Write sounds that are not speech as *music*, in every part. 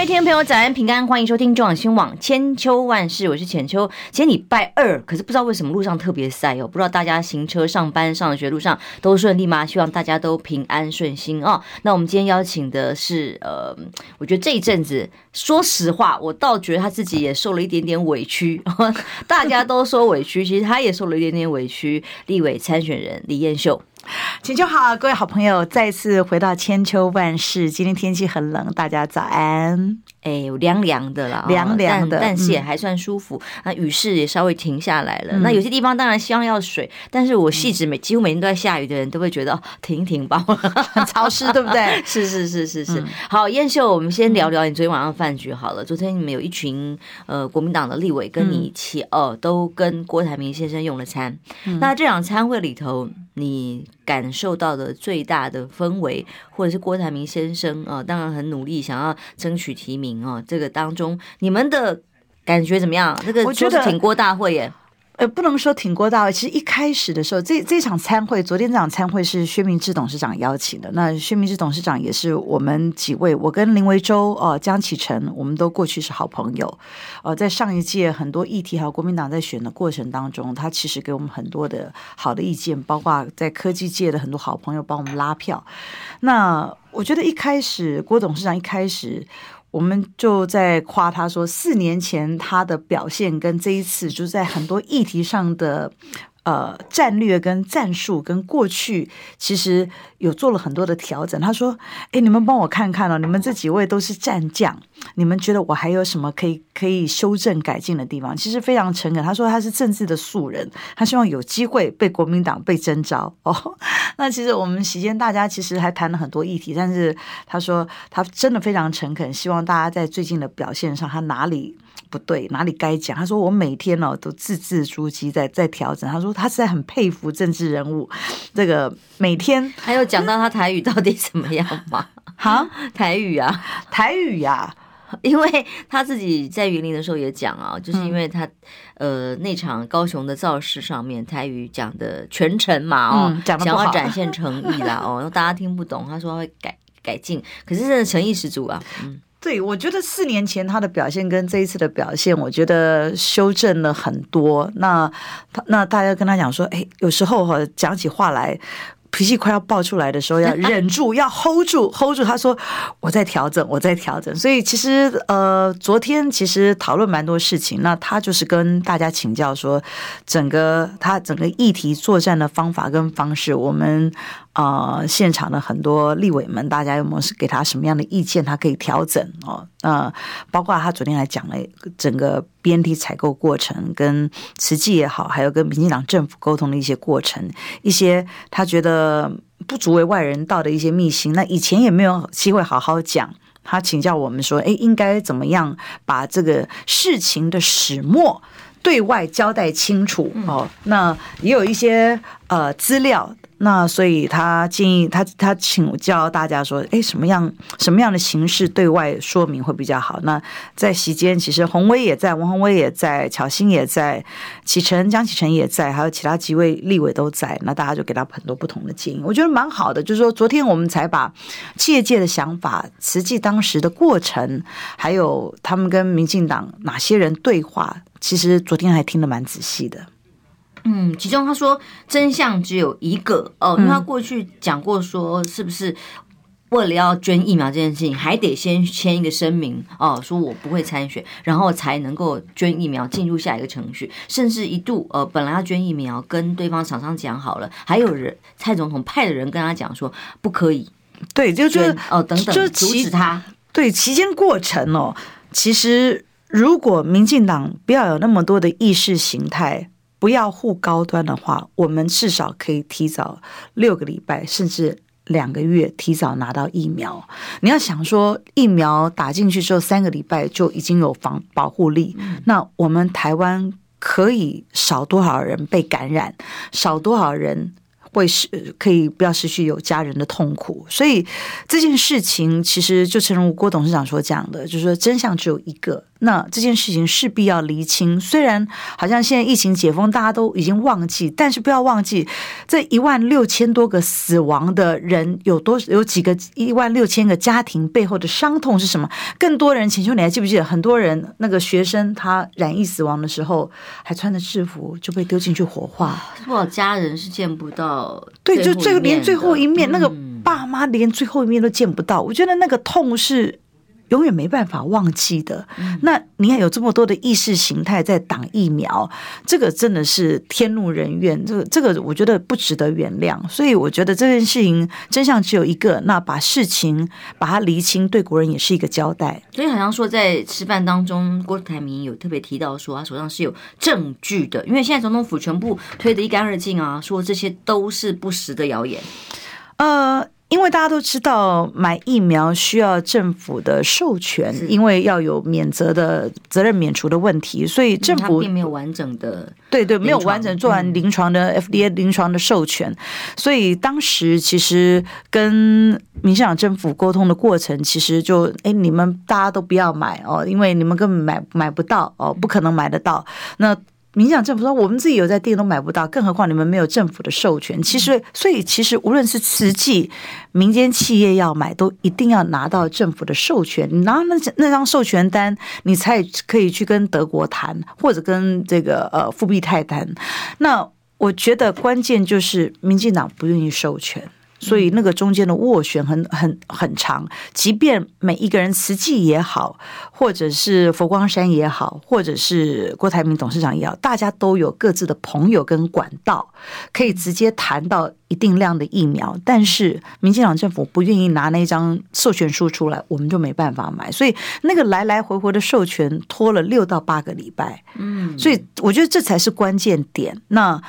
位听众朋友，早安平安，欢迎收听中广新闻网千秋万世，我是浅秋。今天礼拜二，可是不知道为什么路上特别塞哦，不知道大家行车、上班、上学路上都顺利吗？希望大家都平安顺心哦。那我们今天邀请的是，呃，我觉得这一阵子，说实话，我倒觉得他自己也受了一点点委屈。*laughs* 大家都说委屈，其实他也受了一点点委屈。立委参选人李彦秀。浅秋好，各位好朋友，再次回到千秋万世。今天天气很冷，大家早安。哎，凉凉的啦，凉凉的，但是也还算舒服。那、嗯、雨势也稍微停下来了。嗯、那有些地方当然希望要水，但是我细致每几乎每天都在下雨的人都会觉得停一停吧，很 *laughs* 潮湿，对不对？*laughs* 是是是是是。嗯、好，燕秀，我们先聊聊你昨天晚上饭局好了。昨天你们有一群呃国民党的立委跟你一起哦、都跟郭台铭先生用了餐。嗯、那这场餐会里头，你感受到的最大的氛围，或者是郭台铭先生啊、呃，当然很努力想要争取提名啊、呃。这个当中，你们的感觉怎么样？这个我觉得挺郭大会耶。呃，不能说挺郭大会。其实一开始的时候，这这场餐会，昨天这场餐会是薛明志董事长邀请的。那薛明志董事长也是我们几位，我跟林维洲、江启臣，我们都过去是好朋友。呃，在上一届很多议题还有国民党在选的过程当中，他其实给我们很多的好的意见，包括在科技界的很多好朋友帮我们拉票。那我觉得一开始郭董事长一开始。我们就在夸他说，四年前他的表现跟这一次，就在很多议题上的。呃，战略跟战术跟过去其实有做了很多的调整。他说：“哎，你们帮我看看哦，你们这几位都是战将，你们觉得我还有什么可以可以修正改进的地方？”其实非常诚恳。他说他是政治的素人，他希望有机会被国民党被征召哦。*laughs* 那其实我们席间大家其实还谈了很多议题，但是他说他真的非常诚恳，希望大家在最近的表现上，他哪里。不对，哪里该讲？他说我每天哦都字字珠玑，在在调整。他说他实在很佩服政治人物，这个每天还有讲到他台语到底怎么样吗？*laughs* 哈，台语啊，台语呀、啊，因为他自己在云林的时候也讲啊，就是因为他、嗯、呃那场高雄的造势上面台语讲的全程嘛哦，嗯、讲想要展现诚意啦哦，*laughs* 大家听不懂，他说他会改改进，可是真的诚意十足啊，嗯。对，我觉得四年前他的表现跟这一次的表现，我觉得修正了很多。那他那大家跟他讲说，哎，有时候哈讲起话来。脾气快要爆出来的时候，要 *laughs* 忍住，要 hold 住，hold 住。他说：“我在调整，我在调整。”所以其实呃，昨天其实讨论蛮多事情。那他就是跟大家请教说，整个他整个议题作战的方法跟方式，我们啊、呃、现场的很多立委们，大家有没有是给他什么样的意见？他可以调整哦。呃，包括他昨天还讲了整个 BNT 采购过程，跟慈济也好，还有跟民进党政府沟通的一些过程，一些他觉得不足为外人道的一些秘辛，那以前也没有机会好好讲。他请教我们说，哎，应该怎么样把这个事情的始末对外交代清楚？哦，那也有一些呃资料。那所以他建议他他请教大家说，哎，什么样什么样的形式对外说明会比较好？那在席间，其实洪威也在，王洪威也在，巧欣也在，启臣江启臣也在，还有其他几位立委都在。那大家就给他很多不同的建议，我觉得蛮好的。就是说，昨天我们才把企业界的想法、实际当时的过程，还有他们跟民进党哪些人对话，其实昨天还听得蛮仔细的。嗯，其中他说真相只有一个哦，因为他过去讲过说，是不是为了要捐疫苗这件事情，还得先签一个声明哦，说我不会参选，然后才能够捐疫苗进入下一个程序，甚至一度呃，本来要捐疫苗，跟对方厂商讲好了，还有人蔡总统派的人跟他讲说不可以，对，就就哦等等，就阻止他。对，期间过程哦，其实如果民进党不要有那么多的意识形态。不要护高端的话，我们至少可以提早六个礼拜，甚至两个月提早拿到疫苗。你要想说，疫苗打进去之后三个礼拜就已经有防保护力，那我们台湾可以少多少人被感染，少多少人会失可以不要失去有家人的痛苦。所以这件事情其实就正如郭董事长所讲的，就是说真相只有一个。那这件事情势必要厘清。虽然好像现在疫情解封，大家都已经忘记，但是不要忘记这一万六千多个死亡的人有多有几个一万六千个家庭背后的伤痛是什么？更多人，浅秋，你还记不记得很多人那个学生他染疫死亡的时候，还穿着制服就被丢进去火化，多少家人是见不到？对，就最后连最后一面，那个爸妈连最后一面都见不到。我觉得那个痛是。永远没办法忘记的。那你看有这么多的意识形态在挡疫苗，这个真的是天怒人怨。这个这个，我觉得不值得原谅。所以我觉得这件事情真相只有一个。那把事情把它厘清，对国人也是一个交代。所以好像说在吃饭当中，郭台铭有特别提到说，他手上是有证据的。因为现在总统府全部推得一干二净啊，说这些都是不实的谣言。呃。因为大家都知道买疫苗需要政府的授权，因为要有免责的责任免除的问题，所以政府并没有完整的对对，没有完整做完临床的 FDA 临床的授权，所以当时其实跟民进党政府沟通的过程，其实就哎，你们大家都不要买哦，因为你们根本买买不到哦，不可能买得到。那。民进党政府说，我们自己有在订都买不到，更何况你们没有政府的授权。其实，所以其实无论是慈济、民间企业要买，都一定要拿到政府的授权。你拿那那张授权单，你才可以去跟德国谈，或者跟这个呃富必泰谈。那我觉得关键就是民进党不愿意授权。所以那个中间的斡旋很很很长，即便每一个人慈济也好，或者是佛光山也好，或者是郭台铭董事长也好，大家都有各自的朋友跟管道，可以直接谈到一定量的疫苗。但是民进党政府不愿意拿那张授权书出来，我们就没办法买。所以那个来来回回的授权拖了六到八个礼拜。嗯，所以我觉得这才是关键点。那。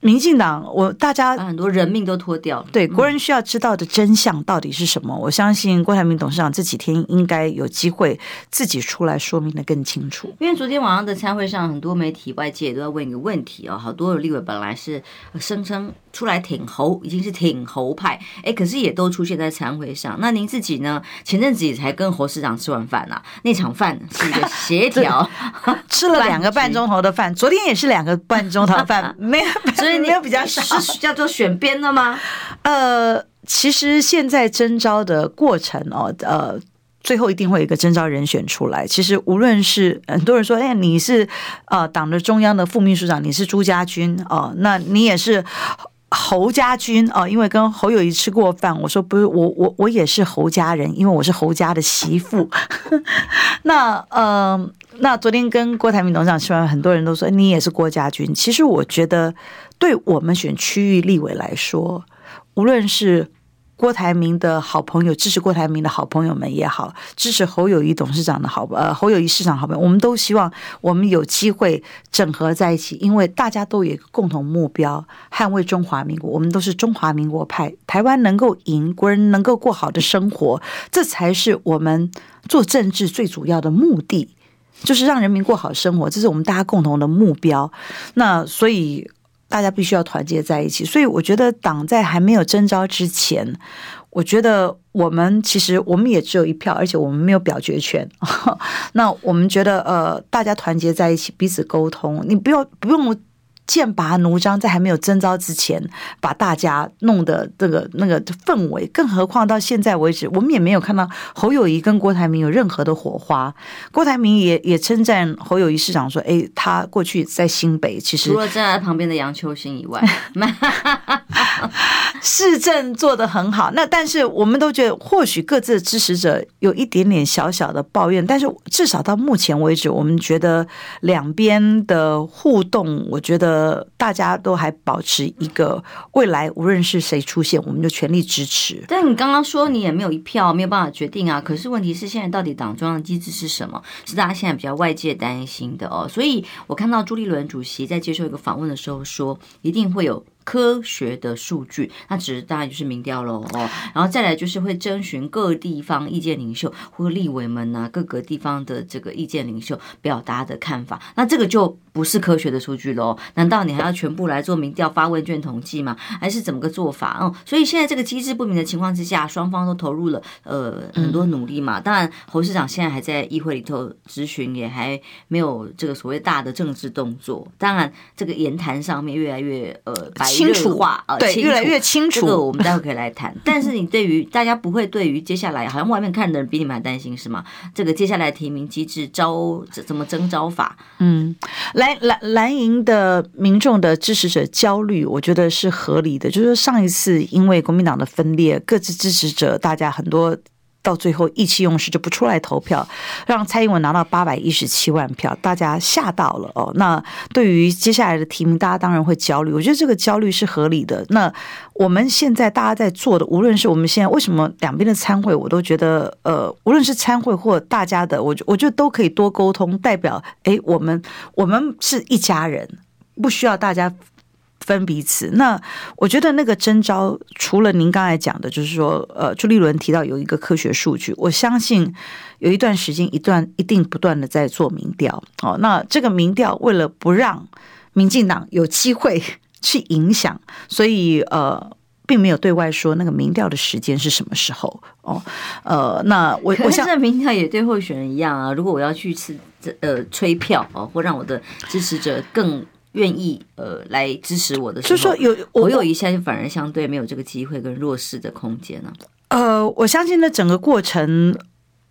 民进党，我大家很多人命都脱掉了。对，国人需要知道的真相到底是什么？我相信郭台铭董事长这几天应该有机会自己出来说明的更清楚。因为昨天晚上的参会上，很多媒体外界都在问一个问题哦，好多的立委本来是声称出来挺侯，已经是挺侯派，哎，可是也都出现在参会上。那您自己呢？前阵子也才跟侯市长吃完饭啊，那场饭是一个协调，*laughs* 吃了两个半钟头的饭，昨天也是两个半钟头的饭，*laughs* 没有。所以你有比较少，是叫做选边的吗？呃，其实现在征招的过程哦，呃，最后一定会有一个征召人选出来。其实无论是很多人说，哎，你是呃党的中央的副秘书长，你是朱家军哦，那你也是侯家军啊，因为跟侯友谊吃过饭，我说不是，我我我也是侯家人，因为我是侯家的媳妇。*laughs* 那嗯。那昨天跟郭台铭董事长吃完，很多人都说你也是郭家军。其实我觉得，对我们选区域立委来说，无论是。郭台铭的好朋友，支持郭台铭的好朋友们也好，支持侯友谊董事长的好呃侯友谊市长好朋友，我们都希望我们有机会整合在一起，因为大家都有一个共同目标，捍卫中华民国，我们都是中华民国派，台湾能够赢，国人能够过好的生活，这才是我们做政治最主要的目的，就是让人民过好生活，这是我们大家共同的目标。那所以。大家必须要团结在一起，所以我觉得党在还没有征召之前，我觉得我们其实我们也只有一票，而且我们没有表决权。*laughs* 那我们觉得，呃，大家团结在一起，彼此沟通，你不要不用。剑拔弩张，在还没有征召之前，把大家弄得这个那个氛围，更何况到现在为止，我们也没有看到侯友谊跟郭台铭有任何的火花。郭台铭也也称赞侯友谊市长说：“哎，他过去在新北，其实除了站在旁边的杨秋兴以外，*laughs* 市政做得很好。那但是我们都觉得，或许各自的支持者有一点点小小的抱怨，但是至少到目前为止，我们觉得两边的互动，我觉得。呃，大家都还保持一个未来，无论是谁出现，我们就全力支持。但你刚刚说你也没有一票，没有办法决定啊。可是问题是，现在到底党中央的机制是什么？是大家现在比较外界担心的哦。所以我看到朱立伦主席在接受一个访问的时候说，一定会有科学的数据，那只是大概就是民调喽哦，然后再来就是会征询各地方意见领袖或立委们呐，各个地方的这个意见领袖表达的看法，那这个就不是科学的数据喽？难道你还要全部来做民调、发问卷统计吗？还是怎么个做法？哦，所以现在这个机制不明的情况之下，双方都投入了呃很多努力嘛。当然，侯市长现在还在议会里头咨询，也还没有这个所谓大的政治动作。当然，这个言谈上面越来越呃白。清楚化啊，对，越来越清楚。这个我们待会可以来谈。*laughs* 但是你对于大家不会对于接下来，好像外面看的人比你们还担心是吗？这个接下来提名机制招怎么征招法？嗯，蓝蓝蓝营的民众的支持者焦虑，我觉得是合理的。就是上一次因为国民党的分裂，各自支持者大家很多。到最后意气用事就不出来投票，让蔡英文拿到八百一十七万票，大家吓到了哦。那对于接下来的提名，大家当然会焦虑。我觉得这个焦虑是合理的。那我们现在大家在做的，无论是我们现在为什么两边的参会，我都觉得呃，无论是参会或大家的，我我觉得都可以多沟通，代表哎，我们我们是一家人，不需要大家。分彼此，那我觉得那个征招，除了您刚才讲的，就是说，呃，朱立伦提到有一个科学数据，我相信有一段时间，一段一定不断的在做民调，哦，那这个民调为了不让民进党有机会去影响，所以呃，并没有对外说那个民调的时间是什么时候，哦，呃，那我我想，民调也对候选人一样啊，如果我要去吃呃催票哦，或让我的支持者更。愿意呃来支持我的时候，就说有我有一下就反而相对没有这个机会跟弱势的空间呢、啊。呃，我相信那整个过程。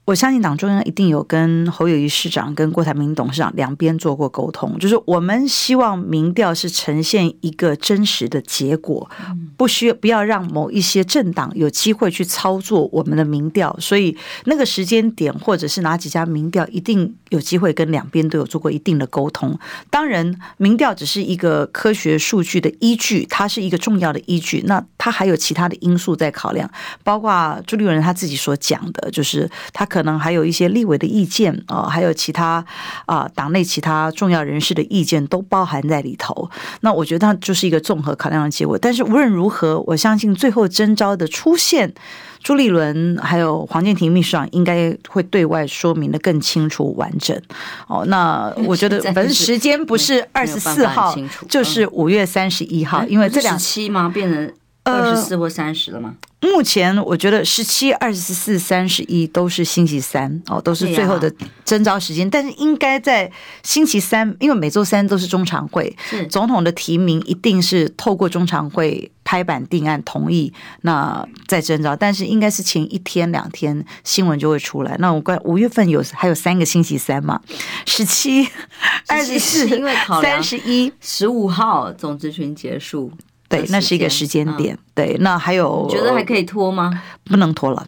我相信党中央一定有跟侯友谊市长、跟郭台铭董事长两边做过沟通，就是我们希望民调是呈现一个真实的结果，不需要不要让某一些政党有机会去操作我们的民调，所以那个时间点或者是哪几家民调，一定有机会跟两边都有做过一定的沟通。当然，民调只是一个科学数据的依据，它是一个重要的依据，那它还有其他的因素在考量，包括朱立伦他自己所讲的，就是他可。可能还有一些立委的意见啊，还有其他啊党内其他重要人士的意见都包含在里头。那我觉得它就是一个综合考量的结果。但是无论如何，我相信最后征召的出现，朱立伦还有黄建庭秘书长应该会对外说明的更清楚完整。哦，那我觉得反正时间不是二十四号，就是五月三十一号，因为这两期吗？变成二十四或三十了吗？目前我觉得十七、二十四、三十一都是星期三哦，都是最后的征召时间。啊、但是应该在星期三，因为每周三都是中常会，是总统的提名一定是透过中常会拍板定案同意，那再征召。但是应该是前一天两天新闻就会出来。那我关五月份有还有三个星期三嘛？十七、二十四、三十一、十五号总咨询结束。对，那是一个时间点。嗯、对，那还有，你觉得还可以拖吗？不能拖了，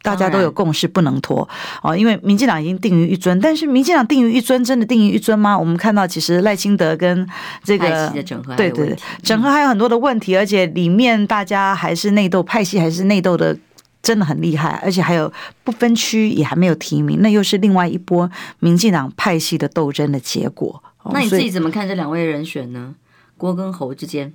大家都有共识，不能拖哦。因为民进党已经定于一尊，但是民进党定于一尊，真的定于一尊吗？我们看到，其实赖清德跟这个对对对，整合还有很多的问题，而且里面大家还是内斗，派系还是内斗的，真的很厉害。而且还有不分区也还没有提名，那又是另外一波民进党派系的斗争的结果。那你自己怎么看这两位人选呢？郭跟侯之间，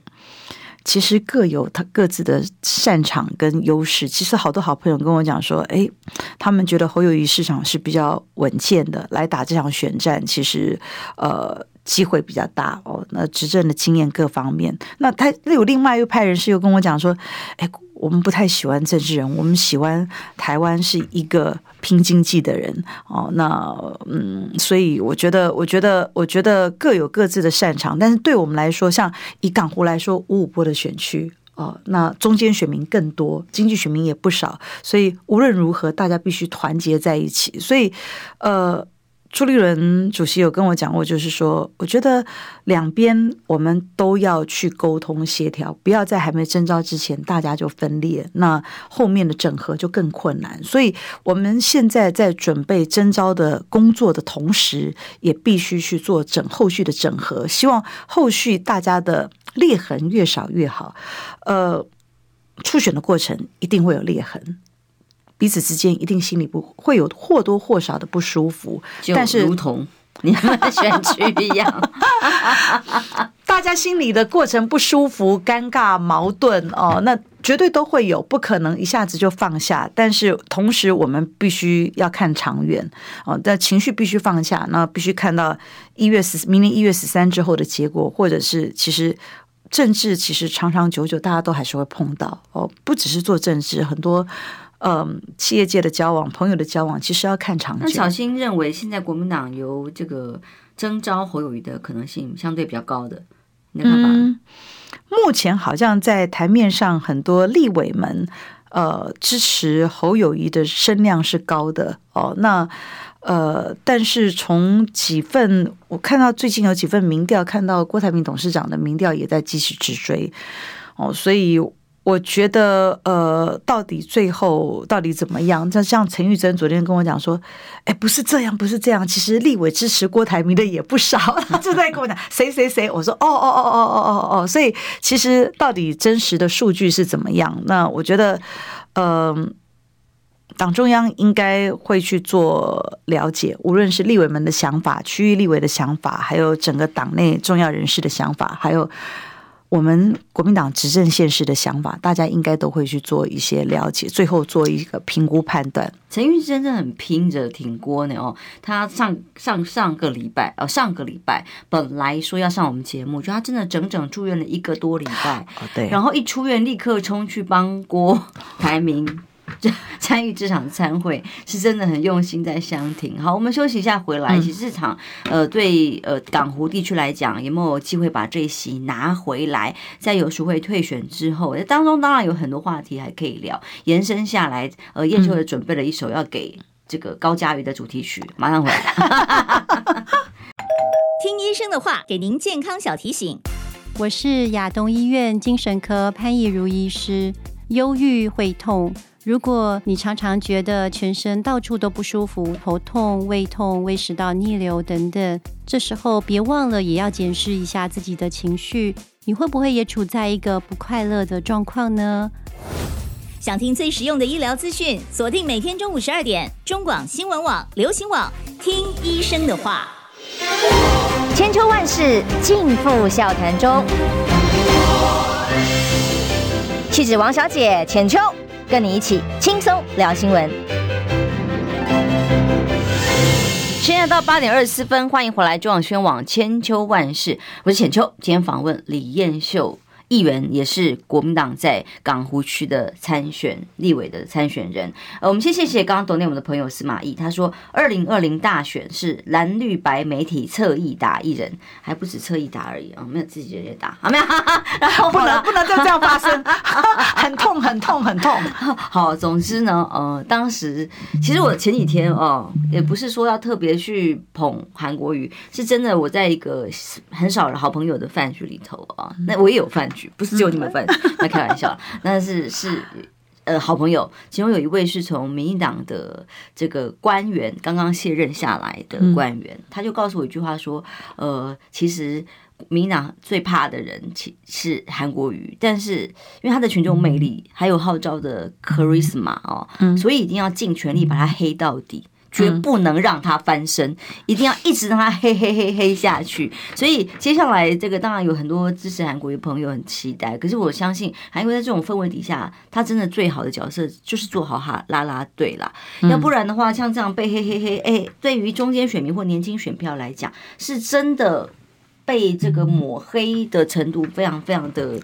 其实各有他各自的擅长跟优势。其实好多好朋友跟我讲说，哎，他们觉得侯友谊市场是比较稳健的，来打这场选战，其实呃机会比较大哦。那执政的经验各方面，那他有另外一派人士又跟我讲说，哎。我们不太喜欢政治人，我们喜欢台湾是一个拼经济的人哦。那嗯，所以我觉得，我觉得，我觉得各有各自的擅长。但是对我们来说，像以港湖来说，五五波的选区哦，那中间选民更多，经济选民也不少，所以无论如何，大家必须团结在一起。所以，呃。朱立伦主席有跟我讲过，就是说，我觉得两边我们都要去沟通协调，不要在还没征召之前大家就分裂，那后面的整合就更困难。所以我们现在在准备征召的工作的同时，也必须去做整后续的整合，希望后续大家的裂痕越少越好。呃，初选的过程一定会有裂痕。彼此之间一定心里不会有或多或少的不舒服，但是如同你们的选区一样，大 *laughs* 大家心里的过程不舒服、尴尬、矛盾哦，那绝对都会有，不可能一下子就放下。但是同时，我们必须要看长远哦，但情绪必须放下，那必须看到一月十明年一月十三之后的结果，或者是其实政治其实长长久久，大家都还是会碰到哦，不只是做政治，很多。嗯，企业界的交往、朋友的交往，其实要看长久。那小新认为，现在国民党由这个征召侯友谊的可能性相对比较高的，你的看法？嗯，目前好像在台面上，很多立委们呃支持侯友谊的声量是高的哦。那呃，但是从几份我看到最近有几份民调，看到郭台铭董事长的民调也在继续直追哦，所以。我觉得，呃，到底最后到底怎么样？像像陈玉珍昨天跟我讲说，哎，不是这样，不是这样。其实立委支持郭台铭的也不少，*laughs* 他就在跟我讲谁谁谁。我说，哦哦哦哦哦哦哦。所以其实到底真实的数据是怎么样？那我觉得，嗯、呃，党中央应该会去做了解，无论是立委们的想法、区域立委的想法，还有整个党内重要人士的想法，还有。我们国民党执政现实的想法，大家应该都会去做一些了解，最后做一个评估判断。陈玉珍真的很拼着挺锅呢哦，他上上上个礼拜呃，上个礼拜本来说要上我们节目，就他真的整整住院了一个多礼拜，对，然后一出院立刻冲去帮郭台铭。*laughs* 参与这场参会是真的很用心在相挺。好，我们休息一下，回来。其实这场呃，对呃港湖地区来讲，有没有机会把这一席拿回来？在有淑慧退选之后，当中当然有很多话题还可以聊。延伸下来，呃，燕秋也准备了一首要给这个高嘉瑜的主题曲，马上回来。*laughs* 听医生的话，给您健康小提醒。我是亚东医院精神科潘义如医师。忧郁会痛。如果你常常觉得全身到处都不舒服，头痛、胃痛、胃食道逆流等等，这时候别忘了也要检视一下自己的情绪，你会不会也处在一个不快乐的状况呢？想听最实用的医疗资讯，锁定每天中午十二点，中广新闻网、流行网，听医生的话。千秋万世尽付笑谈中。气质王小姐浅秋。跟你一起轻松聊新闻。现在到八点二十四分，欢迎回来中广宣网千秋万世，我是浅秋。今天访问李彦秀。议员也是国民党在港湖区的参选立委的参选人。呃，我们先谢谢刚刚懂内我们的朋友司马懿，他说二零二零大选是蓝绿白媒体侧翼打一人，还不止侧翼打而已啊，没有自己人也打，好没有？*laughs* 然后不能不能就这样发生，很痛很痛很痛。*laughs* 好，总之呢，呃，当时其实我前几天哦，也不是说要特别去捧韩国瑜，是真的我在一个很少的好朋友的饭局里头啊，那我也有饭局。不是只有你们分，那开玩笑，*laughs* 那是是呃好朋友，其中有一位是从民进党的这个官员刚刚卸任下来的官员，他就告诉我一句话说，呃，其实民进党最怕的人其是韩国瑜，但是因为他的群众魅力还有号召的 charisma 哦，所以一定要尽全力把他黑到底。绝不能让他翻身，一定要一直让他黑黑黑黑下去。所以接下来这个当然有很多支持韩国瑜的朋友很期待，可是我相信韩国瑜在这种氛围底下，他真的最好的角色就是做好哈拉拉队啦。要不然的话，像这样被黑黑黑，哎，对于中间选民或年轻选票来讲，是真的被这个抹黑的程度非常非常的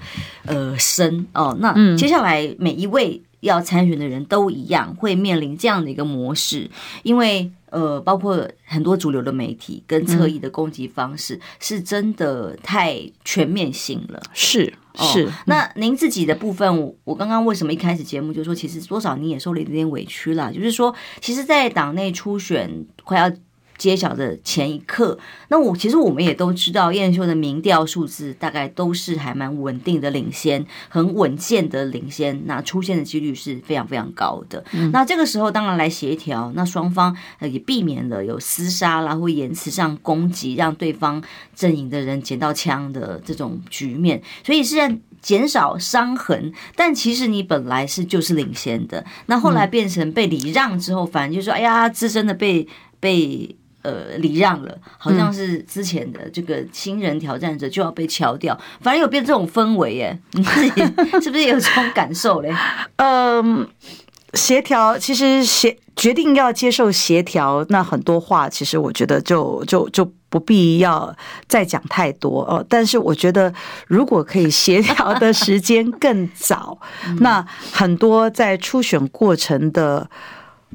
呃深哦。那接下来每一位。要参选的人都一样，会面临这样的一个模式，因为呃，包括很多主流的媒体跟侧翼的攻击方式，是真的太全面性了。是是、哦，那您自己的部分，我刚刚为什么一开始节目就说，其实多少你也受了一点点委屈了，就是说，其实，在党内初选快要。揭晓的前一刻，那我其实我们也都知道，燕秀的民调数字大概都是还蛮稳定的领先，很稳健的领先，那出现的几率是非常非常高的。嗯、那这个时候当然来协调，那双方也避免了有厮杀啦或言辞上攻击，让对方阵营的人捡到枪的这种局面，所以是减少伤痕。但其实你本来是就是领先的，那后来变成被礼让之后，反正就是说，哎呀，自身的被被。呃礼让了，好像是之前的这个新人挑战者就要被敲掉，反正有变这种氛围耶，*laughs* 你自己 *laughs* 是不是也有这种感受嘞？嗯，协调其实协决定要接受协调，那很多话其实我觉得就就就不必要再讲太多哦。但是我觉得如果可以协调的时间更早，*laughs* 那很多在初选过程的。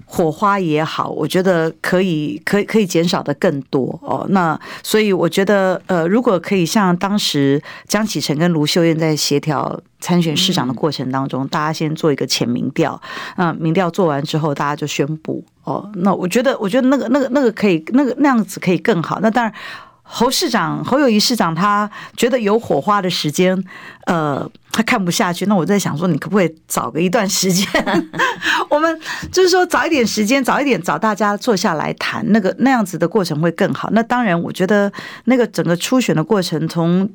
火花也好，我觉得可以，可以，可以减少的更多哦。那所以我觉得，呃，如果可以像当时江启臣跟卢秀燕在协调参选市长的过程当中，大家先做一个前民调，那民调做完之后，大家就宣布哦。那我觉得，我觉得那个、那个、那个可以，那个那样子可以更好。那当然。侯市长侯友宜市长，他觉得有火花的时间，呃，他看不下去。那我在想说，你可不可以找个一段时间，*laughs* 我们就是说早一点时间，早一点找大家坐下来谈，那个那样子的过程会更好。那当然，我觉得那个整个初选的过程，从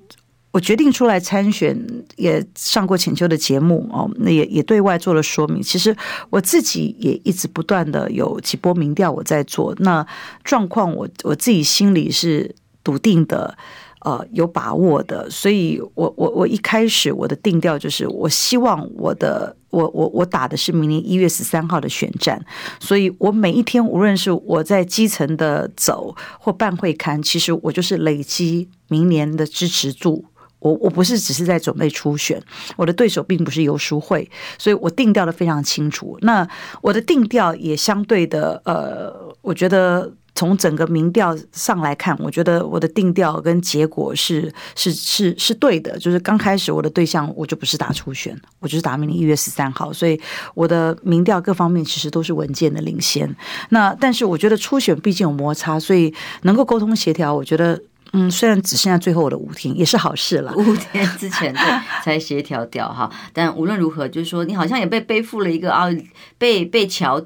我决定出来参选，也上过浅秋的节目哦，那也也对外做了说明。其实我自己也一直不断的有几波民调我在做，那状况我我自己心里是。笃定的，呃，有把握的，所以我我我一开始我的定调就是，我希望我的我我我打的是明年一月十三号的选战，所以我每一天无论是我在基层的走或办会刊，其实我就是累积明年的支持度。我我不是只是在准备初选，我的对手并不是游淑慧，所以我定调的非常清楚。那我的定调也相对的，呃，我觉得。从整个民调上来看，我觉得我的定调跟结果是是是是对的。就是刚开始我的对象我就不是打初选，我就是打明年一月十三号，所以我的民调各方面其实都是稳健的领先。那但是我觉得初选毕竟有摩擦，所以能够沟通协调，我觉得嗯，虽然只剩下最后的五天，也是好事了。五天之前对才协调掉哈，但无论如何，就是说你好像也被背负了一个啊，被被乔。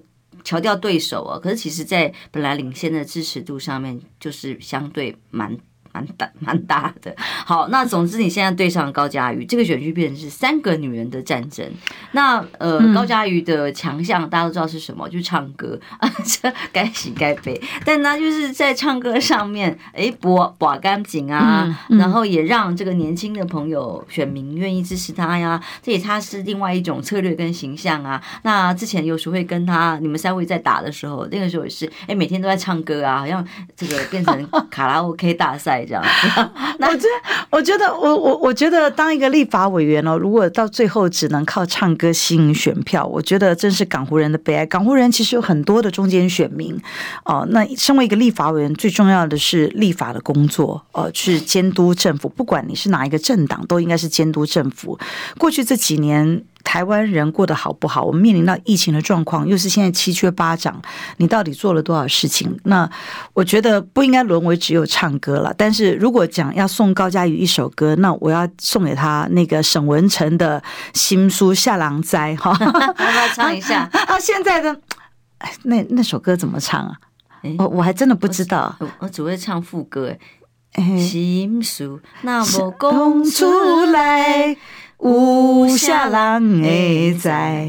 乔掉对手啊，可是其实，在本来领先的支持度上面，就是相对蛮。蛮大 *laughs* 蛮大的，好，那总之你现在对上高嘉瑜，这个选区变成是三个女人的战争。那呃，高嘉瑜的强项大家都知道是什么，*laughs* 就是唱歌啊，这该喜该悲。但他就是在唱歌上面，哎，博博干净啊，然后也让这个年轻的朋友选民愿意支持他呀。这也他是另外一种策略跟形象啊。那之前有时会跟他你们三位在打的时候，那个时候也是，哎，每天都在唱歌啊，好像这个变成 *laughs* 卡拉 OK 大赛。这样，*laughs* 我觉得，我觉得，我我我觉得，当一个立法委员哦，如果到最后只能靠唱歌吸引选票，我觉得真是港湖人的悲哀。港湖人其实有很多的中间选民哦。那身为一个立法委员，最重要的是立法的工作哦，去监督政府。不管你是哪一个政党，都应该是监督政府。过去这几年。台湾人过得好不好？我们面临到疫情的状况，又是现在七缺八涨，你到底做了多少事情？那我觉得不应该沦为只有唱歌了。但是如果讲要送高嘉瑜一首歌，那我要送给他那个沈文成的新书《下狼灾》哈，要不要唱一下。*laughs* 啊，现在的那那首歌怎么唱啊？我我还真的不知道，我，我只会唱副歌。心事那么讲出来。无下郎诶，在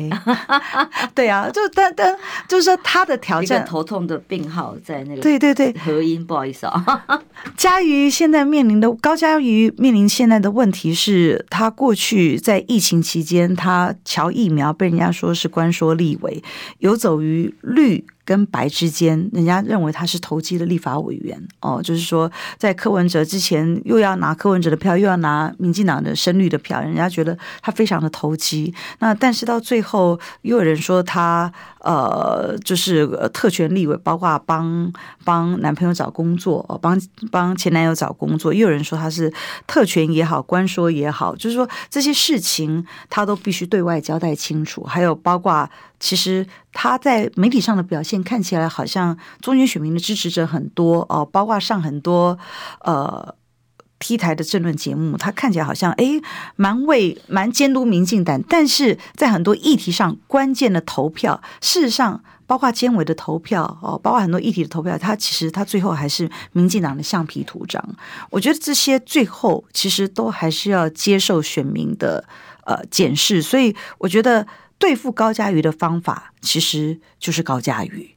*laughs* 对啊，就但但就是说他的条件，头痛的病号在那个对对对合音，不好意思啊。*laughs* 嘉瑜现在面临的高嘉瑜面临现在的问题是，他过去在疫情期间，他乔疫苗被人家说是官说立委，游走于绿。跟白之间，人家认为他是投机的立法委员哦，就是说在柯文哲之前又要拿柯文哲的票，又要拿民进党的深绿的票，人家觉得他非常的投机。那但是到最后又有人说他呃，就是特权立委，包括帮帮男朋友找工作，哦，帮帮前男友找工作，又有人说他是特权也好，官说也好，就是说这些事情他都必须对外交代清楚，还有包括。其实他在媒体上的表现看起来好像中间选民的支持者很多哦，包括上很多呃 T 台的政论节目，他看起来好像诶蛮为蛮监督民进党，但是在很多议题上关键的投票，事实上包括监委的投票哦，包括很多议题的投票，他其实他最后还是民进党的橡皮图章。我觉得这些最后其实都还是要接受选民的呃检视，所以我觉得。对付高佳瑜的方法其实就是高佳瑜。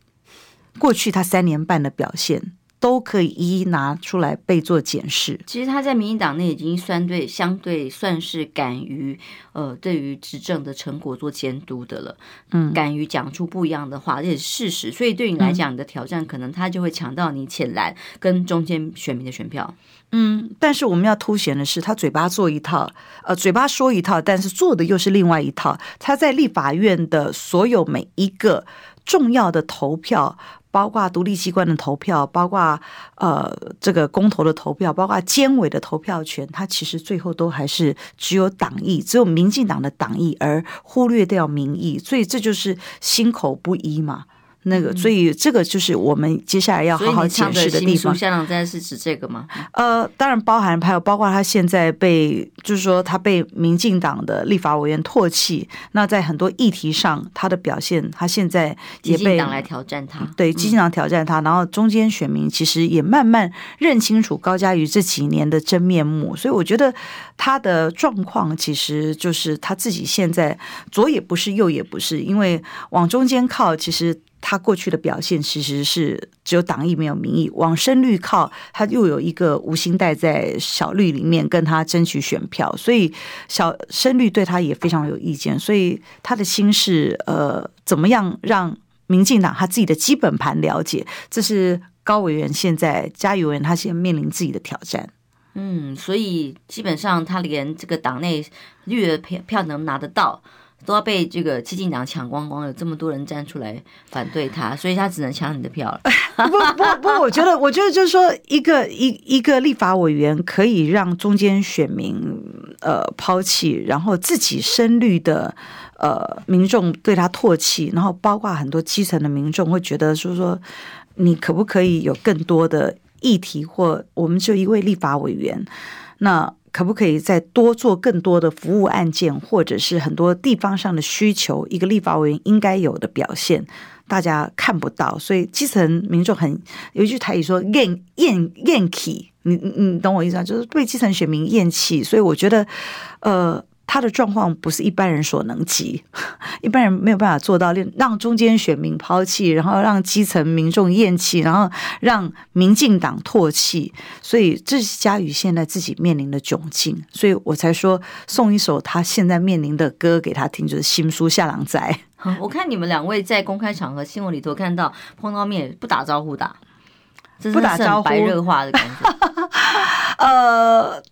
过去他三年半的表现，都可以一一拿出来被做检视。其实他在民进党内已经算对相对算是敢于呃对于执政的成果做监督的了，嗯，敢于讲出不一样的话，这也是事实。所以对你来讲，你的挑战可能他就会抢到你浅蓝跟中间选民的选票。嗯，但是我们要凸显的是，他嘴巴做一套，呃，嘴巴说一套，但是做的又是另外一套。他在立法院的所有每一个重要的投票。包括独立机关的投票，包括呃这个公投的投票，包括监委的投票权，它其实最后都还是只有党意，只有民进党的党意，而忽略掉民意，所以这就是心口不一嘛。那个，所以这个就是我们接下来要好好解释的地方。香港站是指这个吗？呃，当然包含还有包括他现在被，就是说他被民进党的立法委员唾弃。那在很多议题上，他的表现，他现在也被党来挑战他。对，基进党挑战他，然后中间选民其实也慢慢认清楚高嘉瑜这几年的真面目。所以我觉得他的状况其实就是他自己现在左也不是，右也不是，因为往中间靠，其实。他过去的表现其实是只有党意没有民意，往深绿靠，他又有一个吴欣岱在小绿里面跟他争取选票，所以小深绿对他也非常有意见，所以他的心是呃怎么样让民进党他自己的基本盘了解，这是高委员现在嘉瑜委员他现在面临自己的挑战。嗯，所以基本上他连这个党内绿的票票能拿得到。都要被这个基进党抢光光，有这么多人站出来反对他，所以他只能抢你的票了。不不不，我觉得，我觉得就是说，一个一一个立法委员可以让中间选民呃抛弃，然后自己深绿的呃民众对他唾弃，然后包括很多基层的民众会觉得说说，你可不可以有更多的议题，或我们就一位立法委员那。可不可以再多做更多的服务案件，或者是很多地方上的需求？一个立法委员应该有的表现，大家看不到，所以基层民众很有一句台语说“厌厌厌弃”，你你懂我意思啊？就是被基层选民厌弃，所以我觉得，呃。他的状况不是一般人所能及，*laughs* 一般人没有办法做到，让中间选民抛弃，然后让基层民众厌弃，然后让民进党唾弃，所以这是嘉宇现在自己面临的窘境，所以我才说送一首他现在面临的歌给他听，就是《新书下郎仔》。我看你们两位在公开场合新闻里头看到碰到面不打招呼打，不打招呼，白热化的感觉。*laughs* 呃。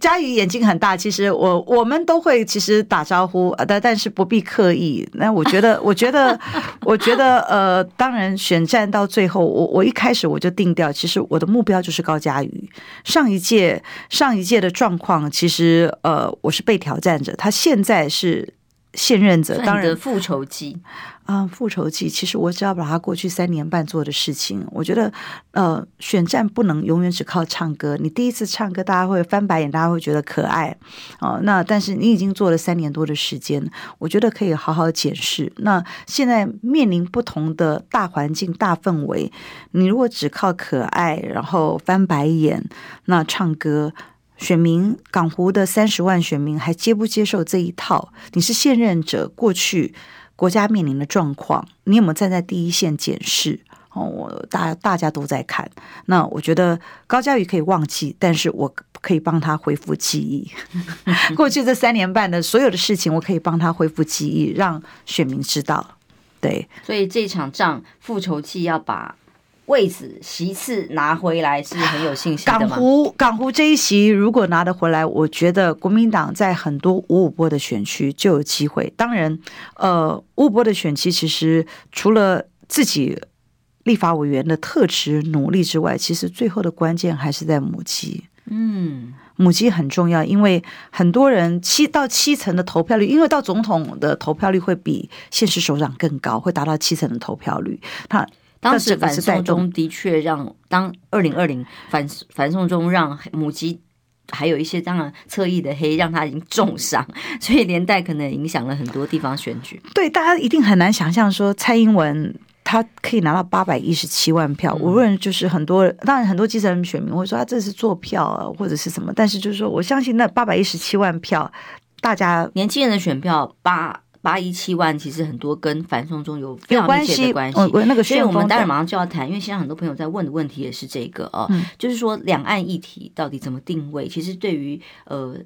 嘉宇眼睛很大，其实我我们都会其实打招呼，但但是不必刻意。那我觉得，*laughs* 我觉得，我觉得，呃，当然选战到最后，我我一开始我就定掉，其实我的目标就是高佳宇。上一届上一届的状况，其实呃，我是被挑战者，他现在是现任者，当然复仇记。啊，复仇记，其实我只要把他过去三年半做的事情，我觉得，呃，选战不能永远只靠唱歌。你第一次唱歌，大家会翻白眼，大家会觉得可爱，哦，那但是你已经做了三年多的时间，我觉得可以好好检视。那现在面临不同的大环境、大氛围，你如果只靠可爱，然后翻白眼，那唱歌，选民港湖的三十万选民还接不接受这一套？你是现任者，过去。国家面临的状况，你有没有站在第一线检视？哦，我大大家都在看。那我觉得高嘉瑜可以忘记，但是我可以帮他恢复记忆。*laughs* 过去这三年半的所有的事情，我可以帮他恢复记忆，让选民知道。对，所以这场仗复仇记要把。位置席次拿回来是很有信心的。港湖港湖这一席如果拿得回来，我觉得国民党在很多五五波的选区就有机会。当然，呃，五五波的选区其实除了自己立法委员的特质努力之外，其实最后的关键还是在母鸡。嗯，母鸡很重要，因为很多人七到七成的投票率，因为到总统的投票率会比县市首长更高，会达到七成的投票率。他。当时反送中的确让当二零二零反反送中让母鸡还有一些当然侧翼的黑让他已经重伤，所以连带可能影响了很多地方选举。对，大家一定很难想象说蔡英文他可以拿到八百一十七万票。无论就是很多当然很多基层选民会说他这是做票啊或者是什么，但是就是说我相信那八百一十七万票，大家年轻人的选票八。八一七万，其实很多跟反送中有非常密切的关系。所以我们待会马上就要谈，因为现在很多朋友在问的问题也是这个哦，嗯、就是说两岸议题到底怎么定位？其实对于呃。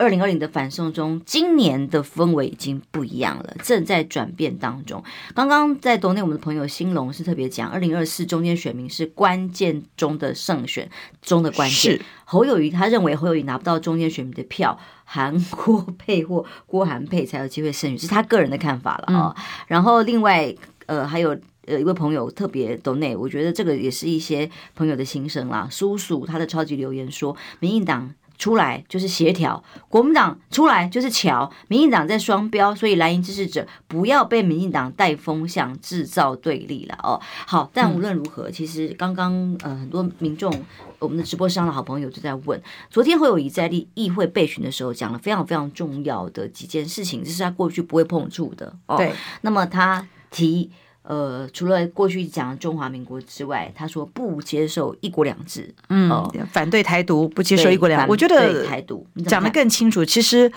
二零二零的反送中，今年的氛围已经不一样了，正在转变当中。刚刚在抖内，我们的朋友兴隆是特别讲，二零二四中间选民是关键中的胜选中的关键。是侯友谊他认为侯友谊拿不到中间选民的票，韩郭配或郭韩配才有机会胜选，这是他个人的看法了啊、哦。嗯、然后另外呃还有呃一位朋友特别抖内，我觉得这个也是一些朋友的心声啦。叔叔他的超级留言说，民进党。出来就是协调，国民党出来就是桥，民进党在双标，所以蓝营支持者不要被民进党带风向，制造对立了哦。好，但无论如何，嗯、其实刚刚呃很多民众，我们的直播上的好朋友就在问，昨天侯友宜在立议会备询的时候讲了非常非常重要的几件事情，这是他过去不会碰触的哦。对，那么他提。呃，除了过去讲中华民国之外，他说不接受一国两制，嗯，哦、反对台独，不接受一国两制。我觉得台独讲得更清楚。其实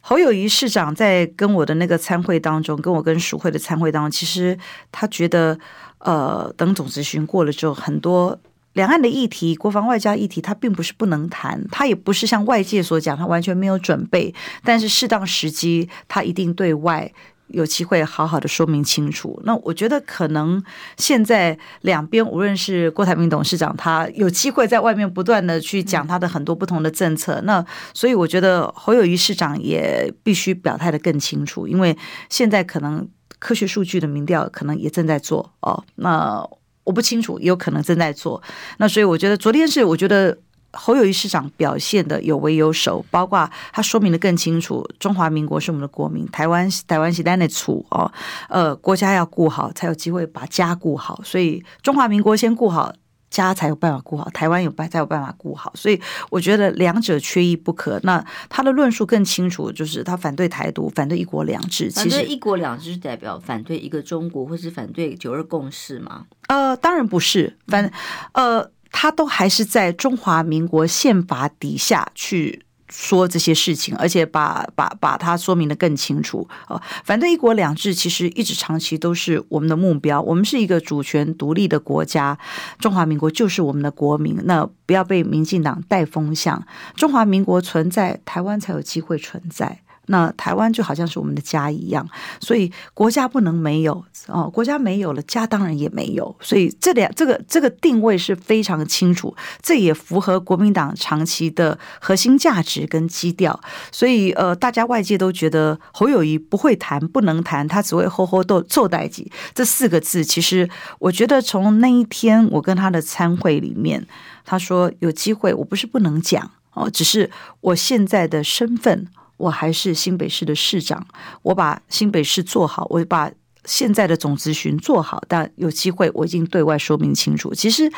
侯友宜市长在跟我的那个参会当中，跟我跟属会的参会当中，其实他觉得，呃，等总咨询过了之后，很多两岸的议题、国防外交议题，他并不是不能谈，他也不是像外界所讲，他完全没有准备，但是适当时机，他一定对外。有机会好好的说明清楚。那我觉得可能现在两边无论是郭台铭董事长，他有机会在外面不断的去讲他的很多不同的政策。那所以我觉得侯友宜市长也必须表态的更清楚，因为现在可能科学数据的民调可能也正在做哦。那我不清楚，有可能正在做。那所以我觉得昨天是我觉得。侯友谊市长表现的有为有守，包括他说明的更清楚，中华民国是我们的国民，台湾台湾是咱的厝哦，呃，国家要顾好，才有机会把家顾好，所以中华民国先顾好，家才有办法顾好，台湾有办才有办法顾好，所以我觉得两者缺一不可。那他的论述更清楚，就是他反对台独，反对一国两制。其实一国两制是代表反对一个中国，或是反对九二共识吗？呃，当然不是，反呃。他都还是在中华民国宪法底下去说这些事情，而且把把把它说明得更清楚。哦，反对一国两制其实一直长期都是我们的目标。我们是一个主权独立的国家，中华民国就是我们的国民。那不要被民进党带风向，中华民国存在，台湾才有机会存在。那台湾就好像是我们的家一样，所以国家不能没有哦，国家没有了，家当然也没有。所以这两这个这个定位是非常清楚，这也符合国民党长期的核心价值跟基调。所以呃，大家外界都觉得侯友宜不会谈，不能谈，他只会吼吼斗做代志。这四个字，其实我觉得从那一天我跟他的参会里面，他说有机会，我不是不能讲哦，只是我现在的身份。我还是新北市的市长，我把新北市做好，我把现在的总咨询做好。但有机会，我已经对外说明清楚。其实，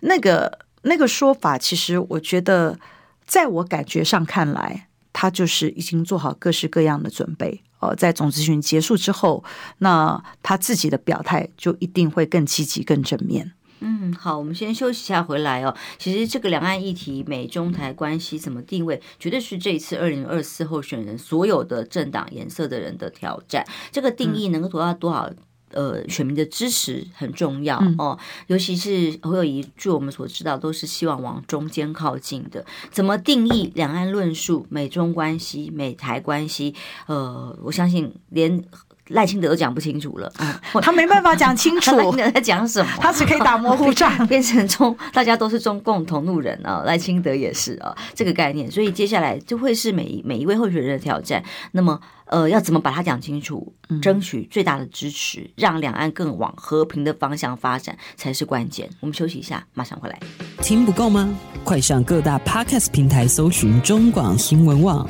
那个那个说法，其实我觉得，在我感觉上看来，他就是已经做好各式各样的准备。哦，在总咨询结束之后，那他自己的表态就一定会更积极、更正面。嗯，好，我们先休息一下，回来哦。其实这个两岸议题、美中台关系怎么定位，绝对是这一次二零二四候选人所有的政党颜色的人的挑战。这个定义能够得到多少呃选民的支持很重要哦。尤其是侯友谊，据我们所知道，都是希望往中间靠近的。怎么定义两岸论述、美中关系、美台关系？呃，我相信连。赖清德都讲不清楚了，*laughs* 他没办法讲清楚。赖清德在讲什么？他只可以打模糊战，*laughs* 变成中大家都是中共同路人啊。赖清德也是啊，这个概念。所以接下来就会是每每一位候选人的挑战。那么，呃，要怎么把它讲清楚，争取最大的支持，让两岸更往和平的方向发展才是关键。我们休息一下，马上回来。听不够吗？快上各大 Podcast 平台搜寻中广新闻网。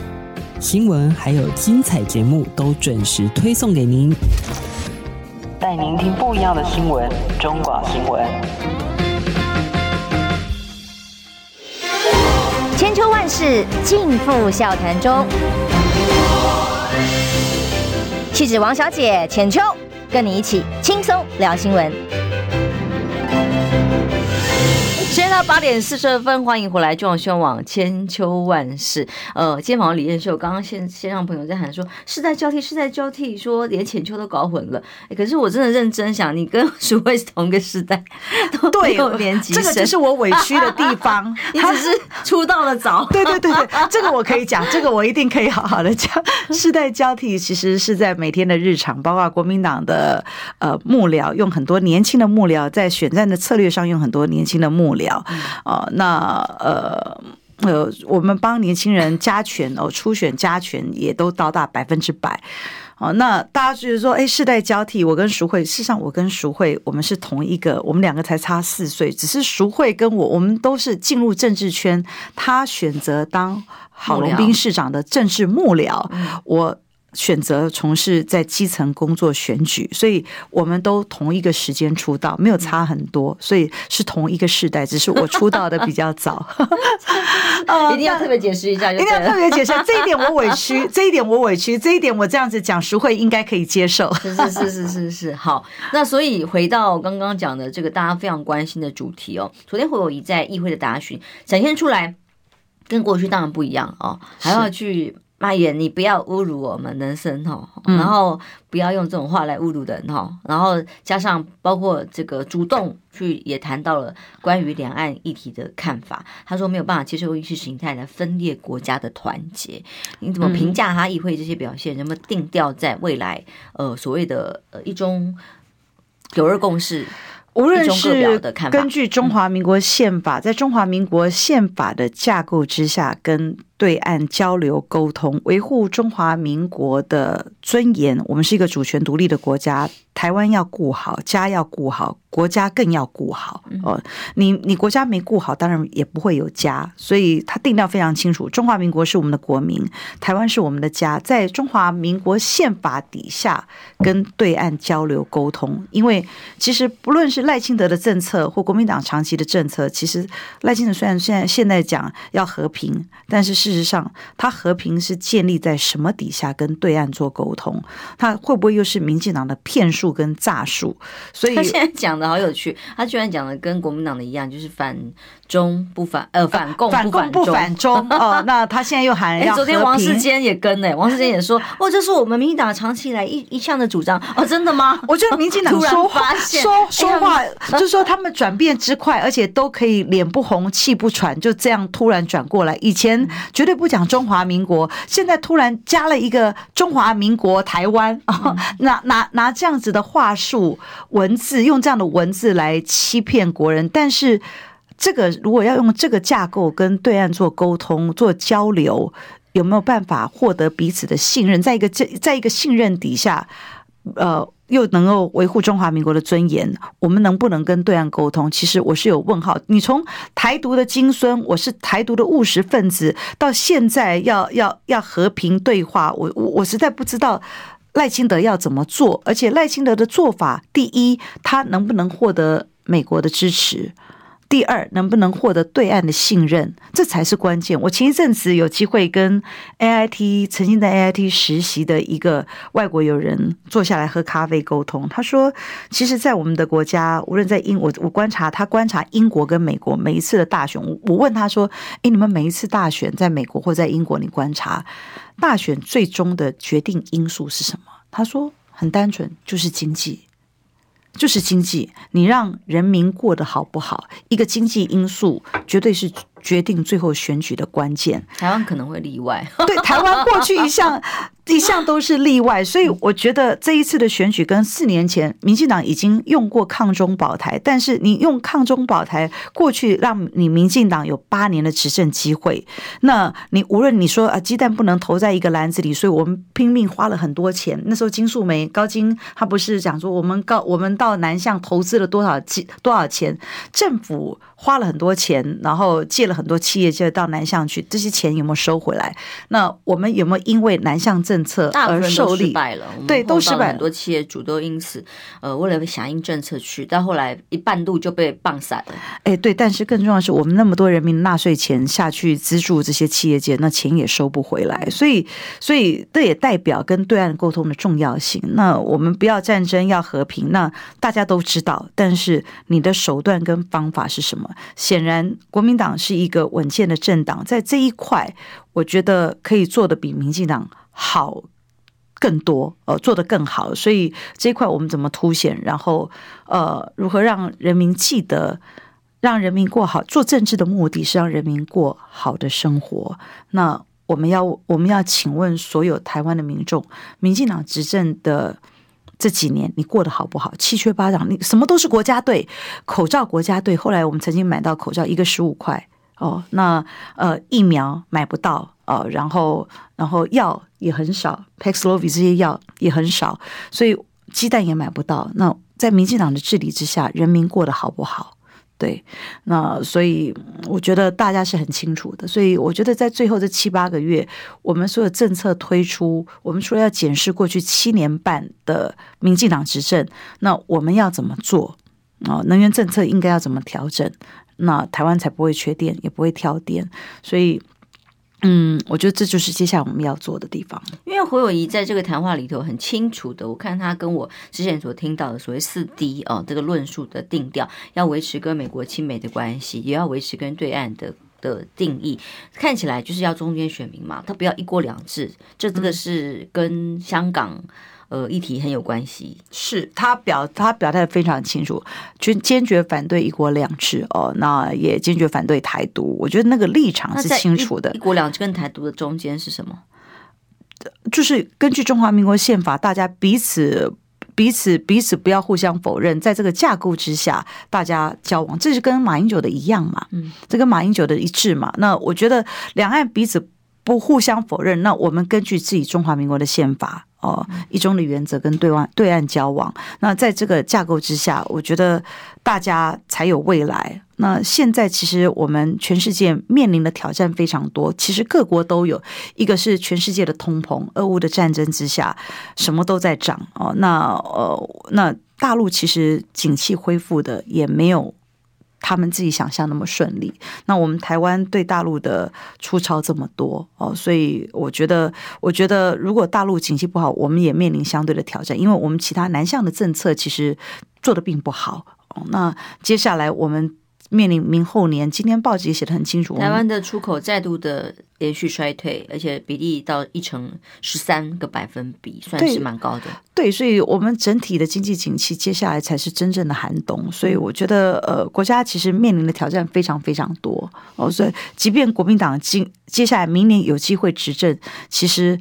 新闻还有精彩节目都准时推送给您，带您听不一样的新闻。中广新闻，千秋万世尽付笑谈中。气质王小姐浅秋，跟你一起轻松聊新闻。现在到八点四十二分，欢迎回来，中央新闻网千秋万世。呃，今天晚上李彦秀，刚刚线线上朋友在喊说世代交替，世代交替，说连浅秋都搞混了。可是我真的认真想，你跟淑慧是同一个时代，都没有年级，*laughs* 这个只是我委屈的地方。*laughs* 你只是出道的早，对对对对，这个我可以讲，这个我一定可以好好的讲。世代交替其实是在每天的日常，包括国民党的呃幕僚，用很多年轻的幕僚在选战的策略上用很多年轻的幕僚。啊、呃，那呃呃，我们帮年轻人加权哦，初选加权也都到达百分之百。哦，那大家就是说，哎，世代交替，我跟淑慧，事实上我跟淑慧，我们是同一个，我们两个才差四岁，只是淑慧跟我，我们都是进入政治圈，他选择当郝龙斌市长的政治幕僚，我。选择从事在基层工作选举，所以我们都同一个时间出道，没有差很多，所以是同一个世代，只是我出道的比较早。*laughs* 一定要特别解释一下，一定要特别解释这一点，我委屈，*laughs* 这一点我委屈，这一点我这样子讲，淑慧应该可以接受。是是是是是是，好。那所以回到刚刚讲的这个大家非常关心的主题哦，昨天侯友宜在议会的答询展现出来，跟过去当然不一样哦，还要去。妈耶！你不要侮辱我们人生哈，然后不要用这种话来侮辱人哈，然后加上包括这个主动去也谈到了关于两岸议题的看法，他说没有办法接受意识形态来分裂国家的团结。你怎么评价他议会这些表现？能不能定调在未来呃所谓的呃一中九二共识？无论是根据中华民国宪法，在中华民国宪法的架构之下，跟对岸交流沟通，维护中华民国的尊严。我们是一个主权独立的国家，台湾要顾好，家要顾好。国家更要顾好哦，你你国家没顾好，当然也不会有家。所以他定调非常清楚，中华民国是我们的国民，台湾是我们的家，在中华民国宪法底下跟对岸交流沟通。因为其实不论是赖清德的政策或国民党长期的政策，其实赖清德虽然现在现在讲要和平，但是事实上他和平是建立在什么底下跟对岸做沟通？他会不会又是民进党的骗术跟诈术？所以他现在讲的。好有趣，他居然讲的跟国民党的一样，就是反中不反呃反共不反共不反中 *laughs* 哦。那他现在又喊 *laughs* 要、欸、昨天王世坚也跟呢、欸，*laughs* 王世坚也说哦，这是我们民进党长期以来一一向的主张哦，真的吗？我觉得民进党说话说说话，就是说他们转变之快，而且都可以脸不红气不喘，就这样突然转过来。以前绝对不讲中华民国，现在突然加了一个中华民国台湾啊，拿拿拿这样子的话术文字，用这样的。文字来欺骗国人，但是这个如果要用这个架构跟对岸做沟通、做交流，有没有办法获得彼此的信任？在一个这在一个信任底下，呃，又能够维护中华民国的尊严，我们能不能跟对岸沟通？其实我是有问号。你从台独的金孙，我是台独的务实分子，到现在要要要和平对话，我我我实在不知道。赖清德要怎么做？而且赖清德的做法，第一，他能不能获得美国的支持？第二，能不能获得对岸的信任？这才是关键。我前一阵子有机会跟 AIT 曾经在 AIT 实习的一个外国友人坐下来喝咖啡沟通，他说，其实，在我们的国家，无论在英，我我观察他观察英国跟美国每一次的大选，我问他说，诶，你们每一次大选在美国或在英国，你观察？大选最终的决定因素是什么？他说很单纯，就是经济，就是经济。你让人民过得好不好，一个经济因素绝对是决定最后选举的关键。台湾可能会例外，*laughs* 对，台湾过去一向。一向都是例外，所以我觉得这一次的选举跟四年前，民进党已经用过抗中保台，但是你用抗中保台过去，让你民进党有八年的执政机会，那你无论你说啊，鸡蛋不能投在一个篮子里，所以我们拼命花了很多钱。那时候金素梅高金他不是讲说，我们高我们到南向投资了多少几多少钱，政府花了很多钱，然后借了很多企业借到南向去，这些钱有没有收回来？那我们有没有因为南向政政策而受力，了，对，都失败。很多企业主都因此，呃，为了响应政策去，到后来一半路就被棒散了。哎，对，但是更重要的是，我们那么多人民纳税钱下去资助这些企业界，那钱也收不回来，所以，所以这也代表跟对岸沟通的重要性。那我们不要战争，要和平，那大家都知道，但是你的手段跟方法是什么？显然，国民党是一个稳健的政党，在这一块，我觉得可以做的比民进党好更多，呃，做得更好。所以这一块我们怎么凸显？然后，呃，如何让人民记得，让人民过好？做政治的目的是让人民过好的生活。那我们要，我们要请问所有台湾的民众，民进党执政的。这几年你过得好不好？七缺八涨，你什么都是国家队，口罩国家队。后来我们曾经买到口罩，一个十五块哦。那呃疫苗买不到哦，然后然后药也很少，Paxlovid 这些药也很少，所以鸡蛋也买不到。那在民进党的治理之下，人民过得好不好？对，那所以我觉得大家是很清楚的。所以我觉得在最后这七八个月，我们所有政策推出，我们除了要检视过去七年半的民进党执政，那我们要怎么做啊？能源政策应该要怎么调整？那台湾才不会缺电，也不会跳电。所以。嗯，我觉得这就是接下来我们要做的地方。因为侯友谊在这个谈话里头很清楚的，我看他跟我之前所听到的所谓四 D 哦，这个论述的定调，要维持跟美国亲美的关系，也要维持跟对岸的的定义，看起来就是要中间选民嘛，他不要一国两制，这这个是跟香港。呃，议题很有关系，是他表他表态的非常清楚，坚坚决反对一国两制哦，那也坚决反对台独。我觉得那个立场是清楚的。一国两制跟台独的中间是什么？就是根据中华民国宪法，大家彼此彼此彼此不要互相否认，在这个架构之下，大家交往，这是跟马英九的一样嘛？嗯，这跟马英九的一致嘛？那我觉得两岸彼此不互相否认，那我们根据自己中华民国的宪法。哦，一中的原则跟对外对岸交往，那在这个架构之下，我觉得大家才有未来。那现在其实我们全世界面临的挑战非常多，其实各国都有，一个是全世界的通膨，俄乌的战争之下，什么都在涨哦。那呃，那大陆其实景气恢复的也没有。他们自己想象那么顺利，那我们台湾对大陆的出超这么多哦，所以我觉得，我觉得如果大陆经济不好，我们也面临相对的挑战，因为我们其他南向的政策其实做的并不好。那接下来我们。面临明后年，今天报纸也写的很清楚，台湾的出口再度的连续衰退，而且比例到一成十三个百分比，算是蛮高的。对，所以，我们整体的经济景气接下来才是真正的寒冬。所以，我觉得，呃，国家其实面临的挑战非常非常多哦。所以，即便国民党今接下来明年有机会执政，其实。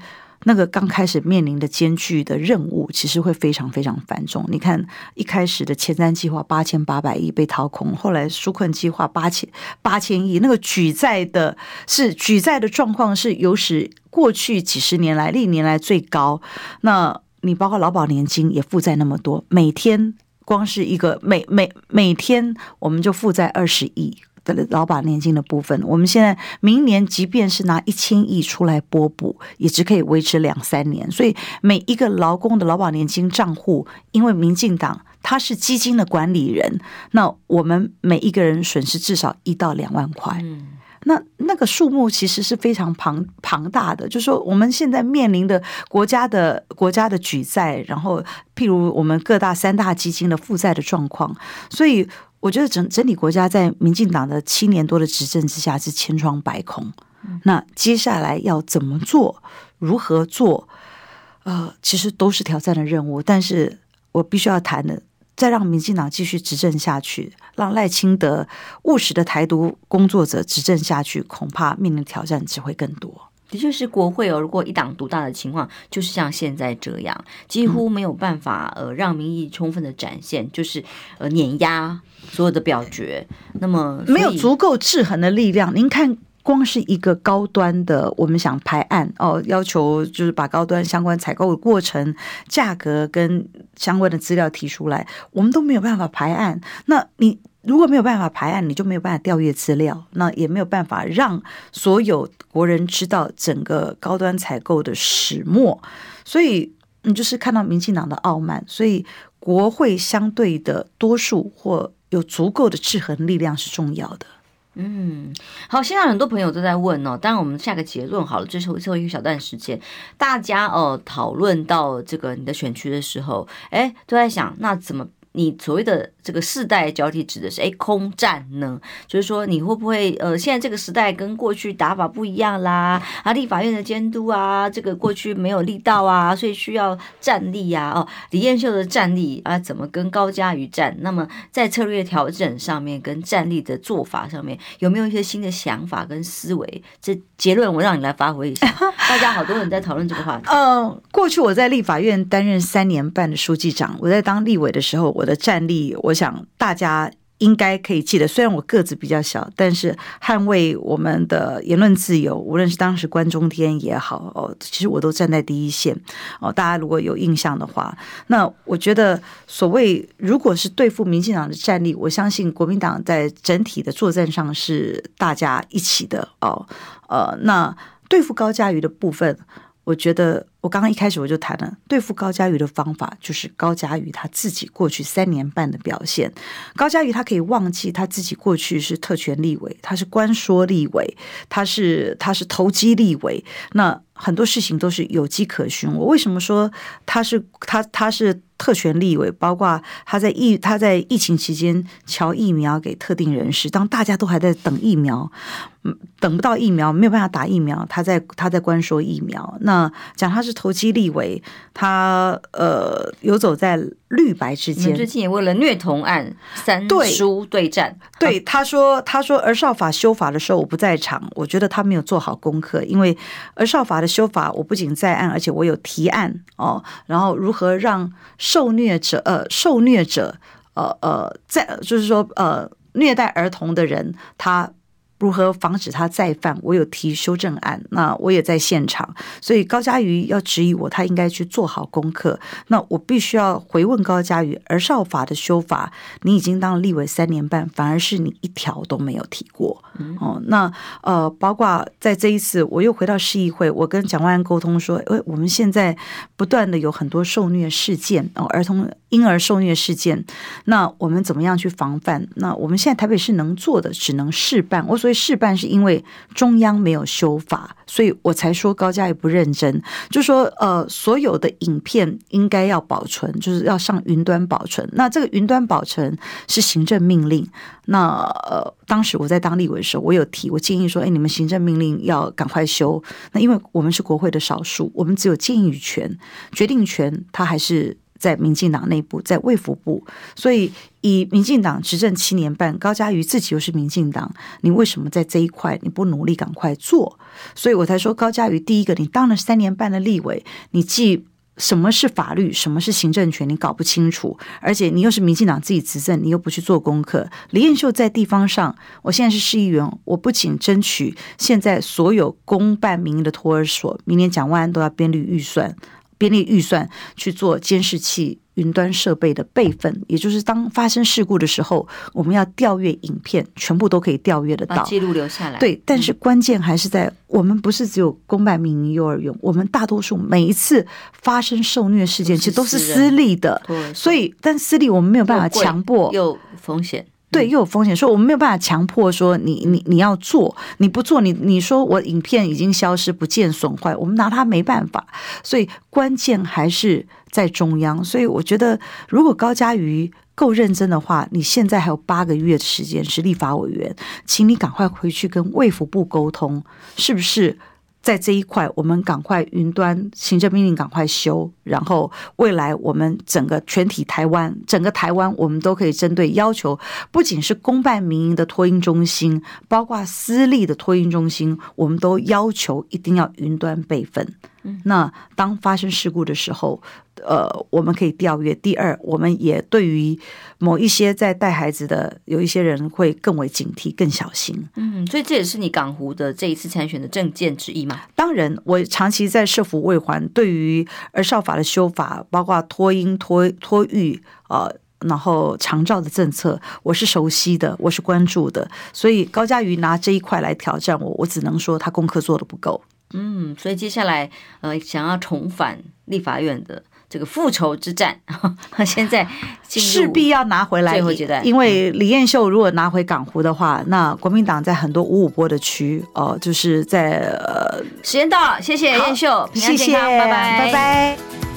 那个刚开始面临的艰巨的任务，其实会非常非常繁重。你看，一开始的前瞻计划八千八百亿被掏空，后来纾困计划八千八千亿，那个举债的是举债的状况是有史过去几十年来历年来最高。那你包括劳保年金也负债那么多，每天光是一个每每每天我们就负债二十亿。的劳保年金的部分，我们现在明年即便是拿一千亿出来拨补，也只可以维持两三年。所以每一个劳工的劳保年金账户，因为民进党他是基金的管理人，那我们每一个人损失至少一到两万块。嗯，那那个数目其实是非常庞庞大的。就是说我们现在面临的国家的国家的举债，然后譬如我们各大三大基金的负债的状况，所以。我觉得整整体国家在民进党的七年多的执政之下是千疮百孔。那接下来要怎么做？如何做？呃，其实都是挑战的任务。但是我必须要谈的，再让民进党继续执政下去，让赖清德务实的台独工作者执政下去，恐怕面临的挑战只会更多。的确是国会哦，如果一党独大的情况，就是像现在这样，几乎没有办法呃让民意充分的展现，就是呃碾压所有的表决，那么没有足够制衡的力量。您看，光是一个高端的，我们想排案哦，要求就是把高端相关采购的过程、价格跟相关的资料提出来，我们都没有办法排案。那你如果没有办法排案，你就没有办法调阅资料，那也没有办法让所有国人知道整个高端采购的始末。所以你就是看到民进党的傲慢，所以国会相对的多数或有足够的制衡力量是重要的。嗯，好，现在很多朋友都在问哦，当然我们下个结论好了，最后最后一个小段时间，大家哦讨论到这个你的选区的时候，哎，都在想那怎么。你所谓的这个世代交替指的是哎空战呢？就是说你会不会呃现在这个时代跟过去打法不一样啦？啊，立法院的监督啊，这个过去没有力道啊，所以需要战力呀、啊。哦，李彦秀的战力啊，怎么跟高嘉瑜战？那么在策略调整上面跟战力的做法上面，有没有一些新的想法跟思维？这结论我让你来发挥一下。*laughs* 大家好多人在讨论这个话题。嗯，过去我在立法院担任三年半的书记长，我在当立委的时候，我。我的战力，我想大家应该可以记得。虽然我个子比较小，但是捍卫我们的言论自由，无论是当时关中天也好，哦，其实我都站在第一线。哦，大家如果有印象的话，那我觉得所谓如果是对付民进党的战力，我相信国民党在整体的作战上是大家一起的。哦，呃，那对付高嘉瑜的部分。我觉得我刚刚一开始我就谈了对付高嘉瑜的方法，就是高嘉瑜他自己过去三年半的表现。高嘉瑜他可以忘记他自己过去是特权立委，他是官说立委，他是他是投机立委，那很多事情都是有迹可循。我为什么说他是他他是？特权立委，包括他在疫他在疫情期间乔疫苗给特定人士，当大家都还在等疫苗，等不到疫苗，没有办法打疫苗，他在他在关说疫苗。那讲他是投机立为，他呃游走在绿白之间。最近也为了虐童案三书对战，对，对他说他说儿少法修法的时候我不在场，我觉得他没有做好功课，因为儿少法的修法我不仅在案，而且我有提案哦，然后如何让。受虐者，呃，受虐者，呃呃，在就是说，呃，虐待儿童的人，他。如何防止他再犯？我有提修正案，那我也在现场，所以高嘉瑜要质疑我，他应该去做好功课。那我必须要回问高嘉瑜，而少法的修法，你已经当立委三年半，反而是你一条都没有提过。哦，那呃，包括在这一次，我又回到市议会，我跟蒋万安沟通说，诶，我们现在不断的有很多受虐事件哦，儿童婴儿受虐事件，那我们怎么样去防范？那我们现在台北市能做的，只能事办。我。所以事办是因为中央没有修法，所以我才说高嘉瑜不认真。就说呃，所有的影片应该要保存，就是要上云端保存。那这个云端保存是行政命令。那呃，当时我在当立委的时候，我有提，我建议说，哎，你们行政命令要赶快修。那因为我们是国会的少数，我们只有建议权，决定权他还是。在民进党内部，在卫福部，所以以民进党执政七年半，高嘉瑜自己又是民进党，你为什么在这一块你不努力赶快做？所以我才说高嘉瑜，第一个，你当了三年半的立委，你既什么是法律，什么是行政权，你搞不清楚，而且你又是民进党自己执政，你又不去做功课。李彦秀在地方上，我现在是市议员，我不仅争取现在所有公办民营的托儿所，明年蒋万安都要编列预算。编列预算去做监视器、云端设备的备份，也就是当发生事故的时候，我们要调阅影片，全部都可以调阅得到，记录留下来。对，但是关键还是在我们不是只有公办民营幼儿园，我们大多数每一次发生受虐事件，其实都是私立的，所以但私立我们没有办法强迫，有风险。对，又有风险，说我们没有办法强迫说你你你要做，你不做，你你说我影片已经消失不见损坏，我们拿它没办法。所以关键还是在中央。所以我觉得，如果高嘉瑜够认真的话，你现在还有八个月的时间是立法委员，请你赶快回去跟卫福部沟通，是不是？在这一块，我们赶快云端行政命令赶快修，然后未来我们整个全体台湾，整个台湾，我们都可以针对要求，不仅是公办民营的托婴中心，包括私立的托婴中心，我们都要求一定要云端备份。那当发生事故的时候，呃，我们可以调阅。第二，我们也对于某一些在带孩子的有一些人会更为警惕、更小心。嗯，所以这也是你港湖的这一次参选的政见之一嘛？当然，我长期在社福卫环，对于儿少法的修法，包括托婴、托托育，呃。然后长照的政策，我是熟悉的，我是关注的，所以高嘉瑜拿这一块来挑战我，我只能说他功课做的不够。嗯，所以接下来呃，想要重返立法院的。这个复仇之战，*laughs* 现在势必要拿回来。最后阶段，因为李彦秀如果拿回港湖的话，那国民党在很多五五波的区哦，就是在呃，时间到了，谢谢彦秀，平安健康，谢谢，拜拜，拜拜。